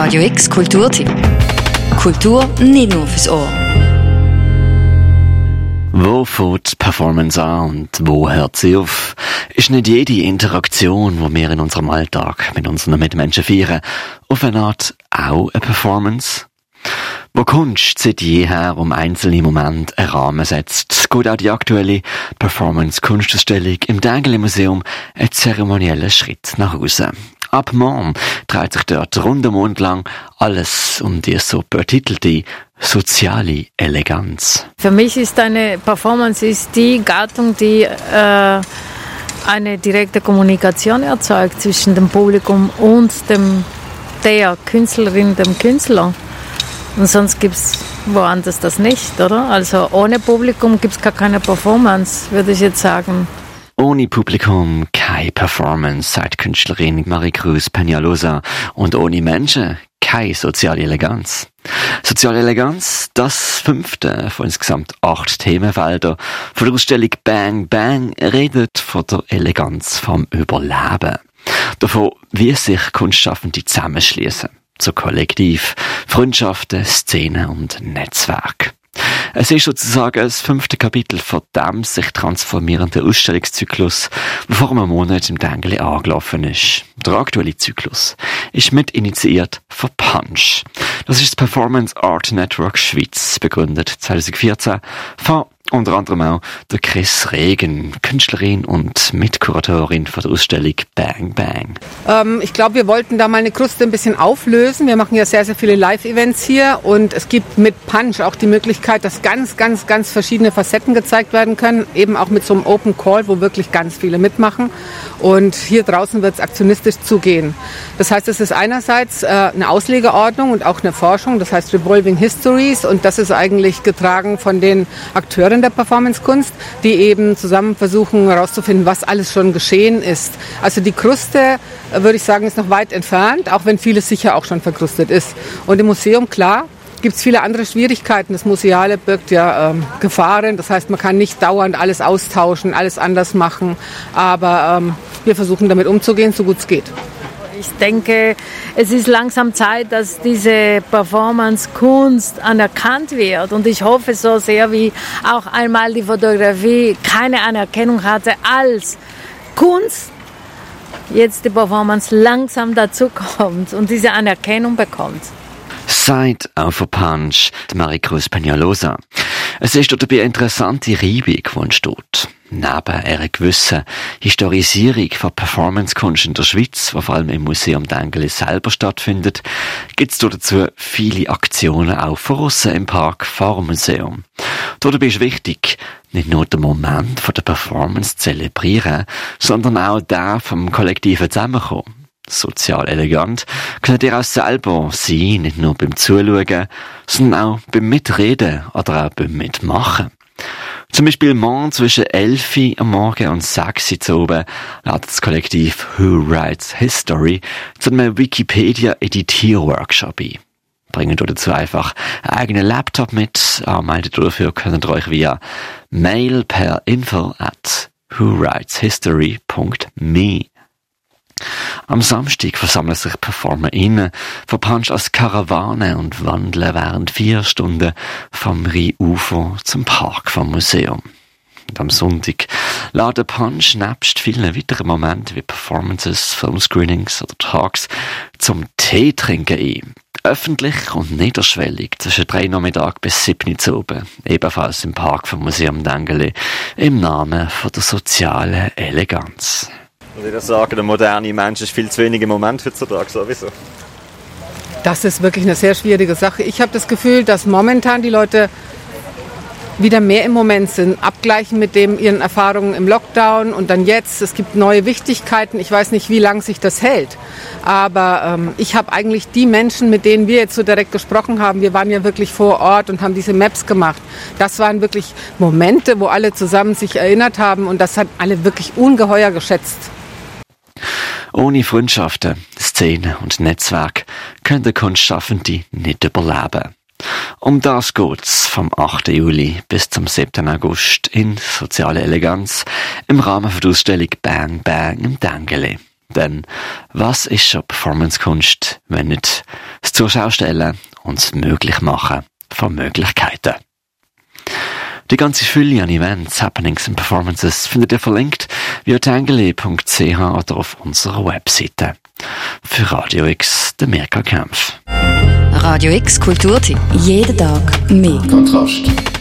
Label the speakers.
Speaker 1: Radio X Kulturtipp. Kultur nicht nur fürs Ohr.
Speaker 2: Wo fängt Performance an und wo hört sie auf? Ist nicht jede Interaktion, die wir in unserem Alltag mit unseren Mitmenschen feiern, auf eine Art auch eine Performance? Wo Kunst seit jeher um einzelne Momente einen Rahmen setzt, geht auch die aktuelle Performance-Kunstausstellung im Dengeli Museum einen zeremoniellen Schritt nach Hause. Ab morgen dreht sich dort rund um Mond lang alles um die so betitelte soziale Eleganz.
Speaker 3: Für mich ist eine Performance ist die Gattung, die äh, eine direkte Kommunikation erzeugt zwischen dem Publikum und dem, der Künstlerin, dem Künstler. Und sonst gibt es woanders das nicht, oder? Also ohne Publikum gibt es gar keine Performance, würde ich jetzt sagen.
Speaker 2: Ohne Publikum keine Performance, sagt Künstlerin Marie-Cruz Peñalosa. Und ohne Menschen keine soziale Eleganz. Soziale Eleganz, das fünfte von insgesamt acht Themenfelder von der Ausstellung Bang Bang redet von der Eleganz vom Überleben. Davon, wie sich Kunstschaffende zusammenschließen. Zu Kollektiv, Freundschaften, Szenen und Netzwerk. Es ist sozusagen das fünfte Kapitel von dem sich transformierenden Ausstellungszyklus, der vor einem Monat im Dengeli angelaufen ist. Der aktuelle Zyklus ist mit initiiert von Punch. Das ist das Performance Art Network Schweiz, begründet 2014 von unter anderem auch der Chris Regen, Künstlerin und Mitkuratorin von der Ausstellung Bang Bang.
Speaker 4: Ähm, ich glaube, wir wollten da mal eine Kruste ein bisschen auflösen. Wir machen ja sehr, sehr viele Live-Events hier und es gibt mit Punch auch die Möglichkeit, dass ganz, ganz, ganz verschiedene Facetten gezeigt werden können. Eben auch mit so einem Open Call, wo wirklich ganz viele mitmachen. Und hier draußen wird es aktionistisch zugehen. Das heißt, es ist einerseits äh, eine Auslegeordnung und auch eine Forschung, das heißt Revolving Histories und das ist eigentlich getragen von den Akteuren der Performancekunst, die eben zusammen versuchen herauszufinden, was alles schon geschehen ist. Also die Kruste, äh, würde ich sagen, ist noch weit entfernt, auch wenn vieles sicher auch schon verkrustet ist. Und im Museum, klar, gibt es viele andere Schwierigkeiten. Das Museale birgt ja ähm, Gefahren. Das heißt, man kann nicht dauernd alles austauschen, alles anders machen. Aber ähm, wir versuchen damit umzugehen, so gut es geht.
Speaker 3: Ich denke, es ist langsam Zeit, dass diese Performance-Kunst anerkannt wird. Und ich hoffe so sehr, wie auch einmal die Fotografie keine Anerkennung hatte als Kunst, jetzt die Performance langsam dazu kommt und diese Anerkennung bekommt.
Speaker 2: Seit auf Punch, Maricruz Peñalosa. Es ist dort eine interessante Reibung, die entsteht. Neben einer gewissen Historisierung von Performancekunst in der Schweiz, die vor allem im Museum Dengeli selber stattfindet, gibt es dazu viele Aktionen auch von im Park vor dem Museum. Dabei ist wichtig, nicht nur den Moment der Performance zu zelebrieren, sondern auch der vom kollektiven Zusammenkommen. Sozial elegant könnt ihr auch selber sein, nicht nur beim Zuschauen, sondern auch beim Mitreden oder auch beim Mitmachen. Zum Beispiel morgen zwischen 11 am Morgen und 6 Uhr oben ladet das Kollektiv Who Writes History zu einem Wikipedia-Editierworkshop ein. Bringen dazu einfach einen eigenen Laptop mit, anmeldet dafür könnt ihr euch via Mail per info at whowriteshistory.me am Samstag versammeln sich PerformerInnen von Punch als Karawane und wandeln während vier Stunden vom Rheinufer zum Park vom Museum. Und am Sonntag laden Punch nebst vielen weiteren Momenten wie Performances, Filmscreenings oder Talks zum Tee trinken ein. Öffentlich und niederschwellig zwischen drei Nachmittag bis sieben zu oben. Ebenfalls im Park vom Museum Dengeli im Namen von der sozialen Eleganz.
Speaker 5: Ich würde sagen, der moderne Mensch ist viel zu wenig im Moment heutzutage sowieso.
Speaker 4: Das ist wirklich eine sehr schwierige Sache. Ich habe das Gefühl, dass momentan die Leute wieder mehr im Moment sind, abgleichen mit dem ihren Erfahrungen im Lockdown und dann jetzt. Es gibt neue Wichtigkeiten. Ich weiß nicht, wie lange sich das hält. Aber ähm, ich habe eigentlich die Menschen, mit denen wir jetzt so direkt gesprochen haben, wir waren ja wirklich vor Ort und haben diese Maps gemacht. Das waren wirklich Momente, wo alle zusammen sich erinnert haben und das hat alle wirklich ungeheuer geschätzt.
Speaker 2: Ohne Freundschaften, Szenen und Netzwerk können Kunstschaffende nicht überleben. Um das geht's vom 8. Juli bis zum 7. August in Soziale Eleganz im Rahmen der Ausstellung Bang Bang im Dengeli. Denn was ist schon Performancekunst, wenn nicht das Zuschaustellen und das Möglichmachen von Möglichkeiten. Die ganze Fülle an Events, Happenings und Performances findet ihr verlinkt via tangele.ch oder auf unserer Webseite. Für Radio X, der Mirka Kempf.
Speaker 1: Radio X Kulturtipp. Jeden Tag mehr.
Speaker 6: Kontrast.